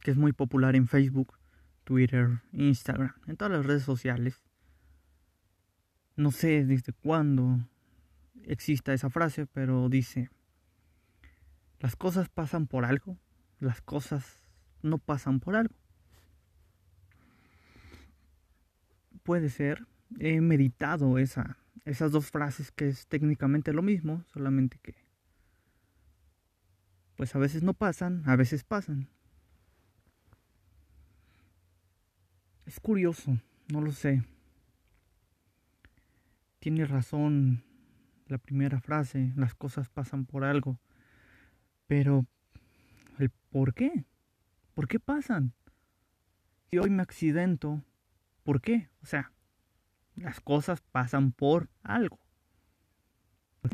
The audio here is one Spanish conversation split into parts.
que es muy popular en Facebook, Twitter, Instagram, en todas las redes sociales. No sé desde cuándo exista esa frase, pero dice, las cosas pasan por algo, las cosas no pasan por algo. Puede ser, he meditado esa, esas dos frases que es técnicamente lo mismo, solamente que pues a veces no pasan, a veces pasan. Es curioso, no lo sé. Tiene razón la primera frase, las cosas pasan por algo. Pero, ¿el por qué? ¿Por qué pasan? Si hoy me accidento, ¿por qué? O sea, las cosas pasan por algo.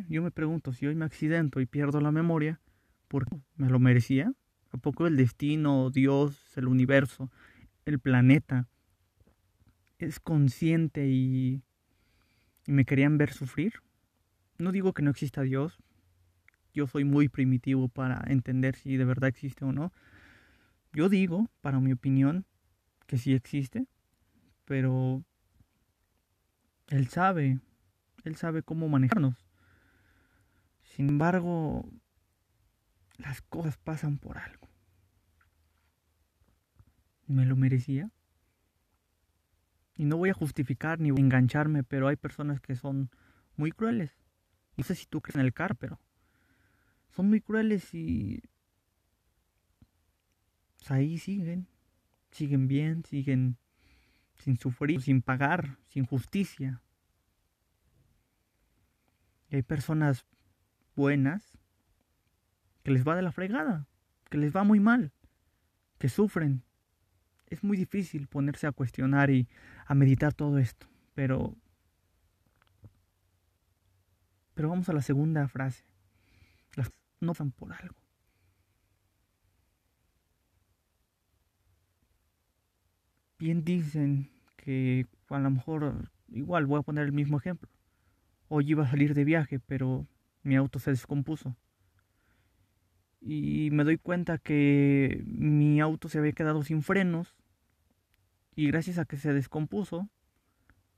Yo me pregunto, si hoy me accidento y pierdo la memoria, ¿por qué? ¿Me lo merecía? ¿A poco el destino, Dios, el universo, el planeta es consciente y, y me querían ver sufrir? No digo que no exista Dios. Yo soy muy primitivo para entender si de verdad existe o no. Yo digo, para mi opinión, que sí existe, pero Él sabe, Él sabe cómo manejarnos. Sin embargo, las cosas pasan por algo. ¿Me lo merecía? Y no voy a justificar ni engancharme, pero hay personas que son muy crueles. No sé si tú crees en el car, pero son muy crueles y pues, ahí siguen, siguen bien, siguen sin sufrir, sin pagar, sin justicia. Y hay personas buenas que les va de la fregada, que les va muy mal, que sufren. Es muy difícil ponerse a cuestionar y a meditar todo esto, pero pero vamos a la segunda frase. Las no pasan por algo. Bien dicen que a lo mejor, igual voy a poner el mismo ejemplo. Hoy iba a salir de viaje, pero mi auto se descompuso. Y me doy cuenta que mi auto se había quedado sin frenos. Y gracias a que se descompuso,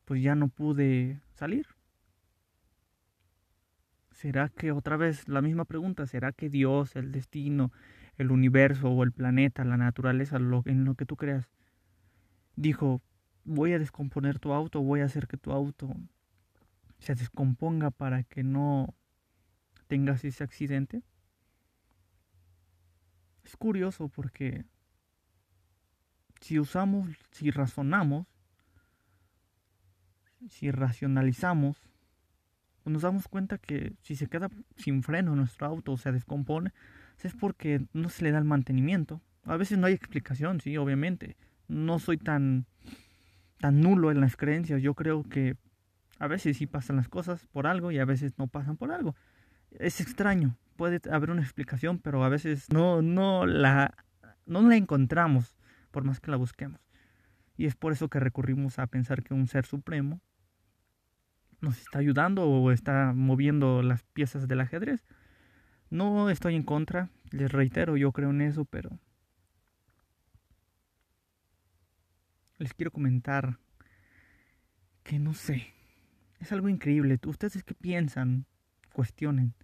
pues ya no pude salir. ¿Será que otra vez la misma pregunta? ¿Será que Dios, el destino, el universo o el planeta, la naturaleza, en lo que tú creas, dijo, voy a descomponer tu auto, voy a hacer que tu auto se descomponga para que no tengas ese accidente? Es curioso porque si usamos, si razonamos, si racionalizamos, pues nos damos cuenta que si se queda sin freno nuestro auto o se descompone, es porque no se le da el mantenimiento. A veces no hay explicación, sí, obviamente. No soy tan, tan nulo en las creencias. Yo creo que a veces sí pasan las cosas por algo y a veces no pasan por algo. Es extraño. Puede haber una explicación, pero a veces no, no, la, no la encontramos por más que la busquemos. Y es por eso que recurrimos a pensar que un ser supremo nos está ayudando o está moviendo las piezas del ajedrez. No estoy en contra, les reitero, yo creo en eso, pero les quiero comentar que no sé, es algo increíble. ¿Ustedes qué piensan? Cuestionen.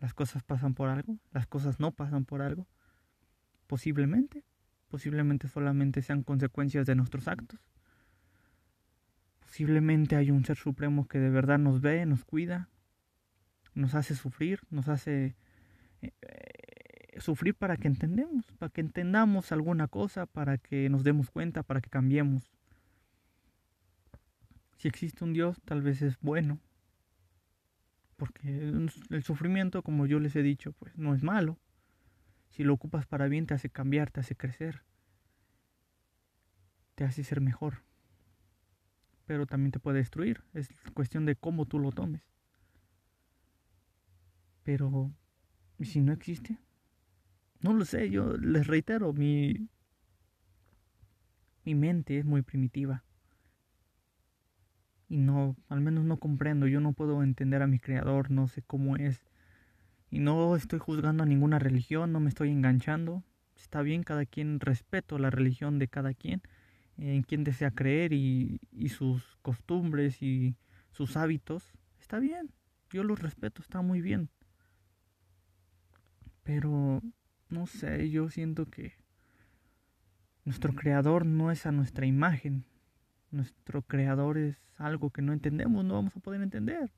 ¿Las cosas pasan por algo? ¿Las cosas no pasan por algo? Posiblemente. Posiblemente solamente sean consecuencias de nuestros actos. Posiblemente hay un ser supremo que de verdad nos ve, nos cuida, nos hace sufrir, nos hace eh, sufrir para que entendemos, para que entendamos alguna cosa, para que nos demos cuenta, para que cambiemos. Si existe un Dios, tal vez es bueno, porque el sufrimiento, como yo les he dicho, pues no es malo. Si lo ocupas para bien, te hace cambiar, te hace crecer, te hace ser mejor pero también te puede destruir. Es cuestión de cómo tú lo tomes. Pero, ¿y si no existe? No lo sé, yo les reitero, mi, mi mente es muy primitiva. Y no, al menos no comprendo, yo no puedo entender a mi creador, no sé cómo es. Y no estoy juzgando a ninguna religión, no me estoy enganchando. está bien, cada quien respeto la religión de cada quien, en quien desea creer y, y sus costumbres y sus hábitos, está bien, yo los respeto, está muy bien. Pero, no sé, yo siento que nuestro creador no es a nuestra imagen. Nuestro creador es algo que no entendemos, no vamos a poder entender.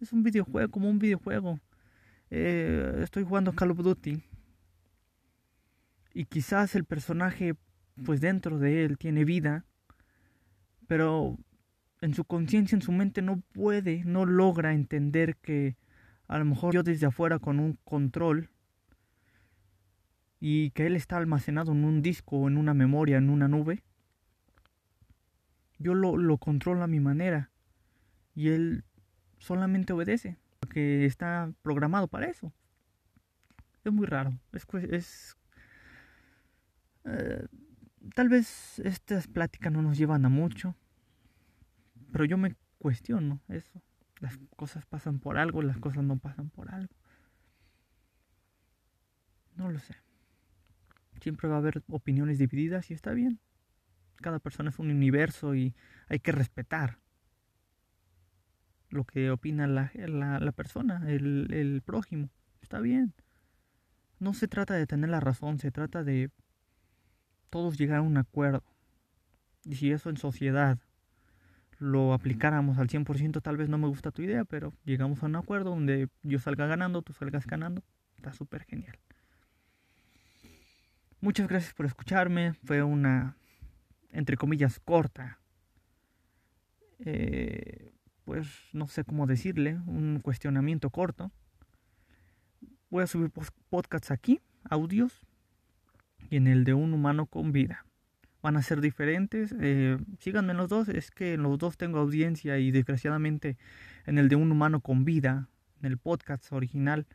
Es un videojuego, como un videojuego. Eh, estoy jugando Call of Duty. Y quizás el personaje, pues dentro de él, tiene vida. Pero en su conciencia, en su mente, no puede, no logra entender que a lo mejor yo desde afuera con un control y que él está almacenado en un disco en una memoria, en una nube, yo lo, lo controlo a mi manera y él solamente obedece, porque está programado para eso. Es muy raro, es, es eh, tal vez estas pláticas no nos llevan a mucho, pero yo me cuestiono eso. Las cosas pasan por algo, las cosas no pasan por algo. No lo sé. Siempre va a haber opiniones divididas y está bien. Cada persona es un universo y hay que respetar lo que opina la, la, persona, el, el prójimo. Está bien. No se trata de tener la razón, se trata de todos llegar a un acuerdo. Y si eso en sociedad lo aplicáramos al 100%, tal vez no me gusta tu idea, pero llegamos a un acuerdo donde yo salga ganando, tú salgas ganando. Está súper genial. Muchas gracias por escucharme. Fue una, entre comillas, corta. Eh, pues no sé cómo decirle, un cuestionamiento corto. Voy a subir podcasts aquí, audios, y en el de un humano con vida. Van a ser diferentes. Eh, síganme en los dos. Es que en los dos tengo audiencia y desgraciadamente en el de un humano con vida, en el podcast original,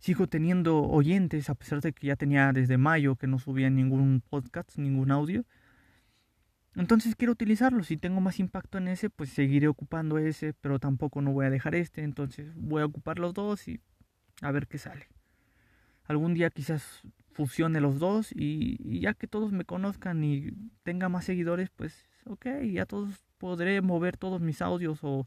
sigo teniendo oyentes a pesar de que ya tenía desde mayo que no subía ningún podcast, ningún audio. Entonces quiero utilizarlo. Si tengo más impacto en ese, pues seguiré ocupando ese, pero tampoco no voy a dejar este. Entonces voy a ocupar los dos y a ver qué sale. Algún día quizás fusione los dos y, ya que todos me conozcan y tenga más seguidores, pues ok, ya todos podré mover todos mis audios o,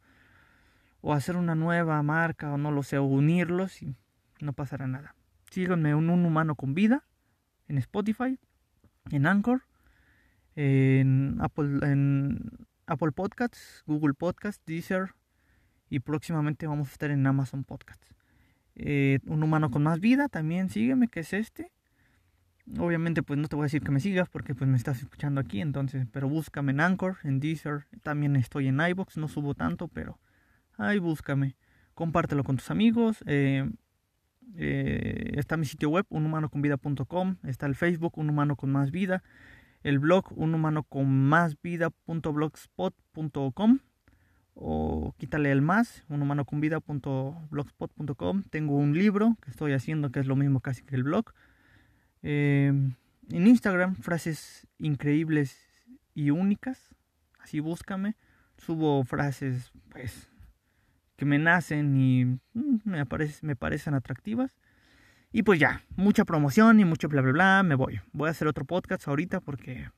o hacer una nueva marca o no lo sé, o unirlos y no pasará nada. Síganme en un humano con vida en Spotify, en Anchor, en Apple, en Apple Podcasts, Google Podcasts, Deezer y próximamente vamos a estar en Amazon Podcasts. Eh, un humano con más vida, también sígueme, que es este. Obviamente pues no te voy a decir que me sigas porque pues me estás escuchando aquí, entonces, pero búscame en Anchor, en Deezer, también estoy en iBox, no subo tanto, pero ahí búscame. Compártelo con tus amigos. Eh, eh, está mi sitio web, unhumanoconvida.com, está el Facebook, Un Humano con Más Vida, el blog, unhumanoconmásvida.blogspot.com o quítale el más, unhumanoconvida.blogspot.com. Tengo un libro que estoy haciendo que es lo mismo casi que el blog Em, en Instagram, frases increíbles y únicas. Así búscame. Subo frases, pues, que me nacen y mm, me, me parecen atractivas. Y pues ya, mucha promoción y mucho bla bla bla, me voy. Voy a hacer otro podcast ahorita porque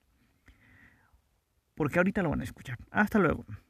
porque ahorita lo van a escuchar. Hasta luego.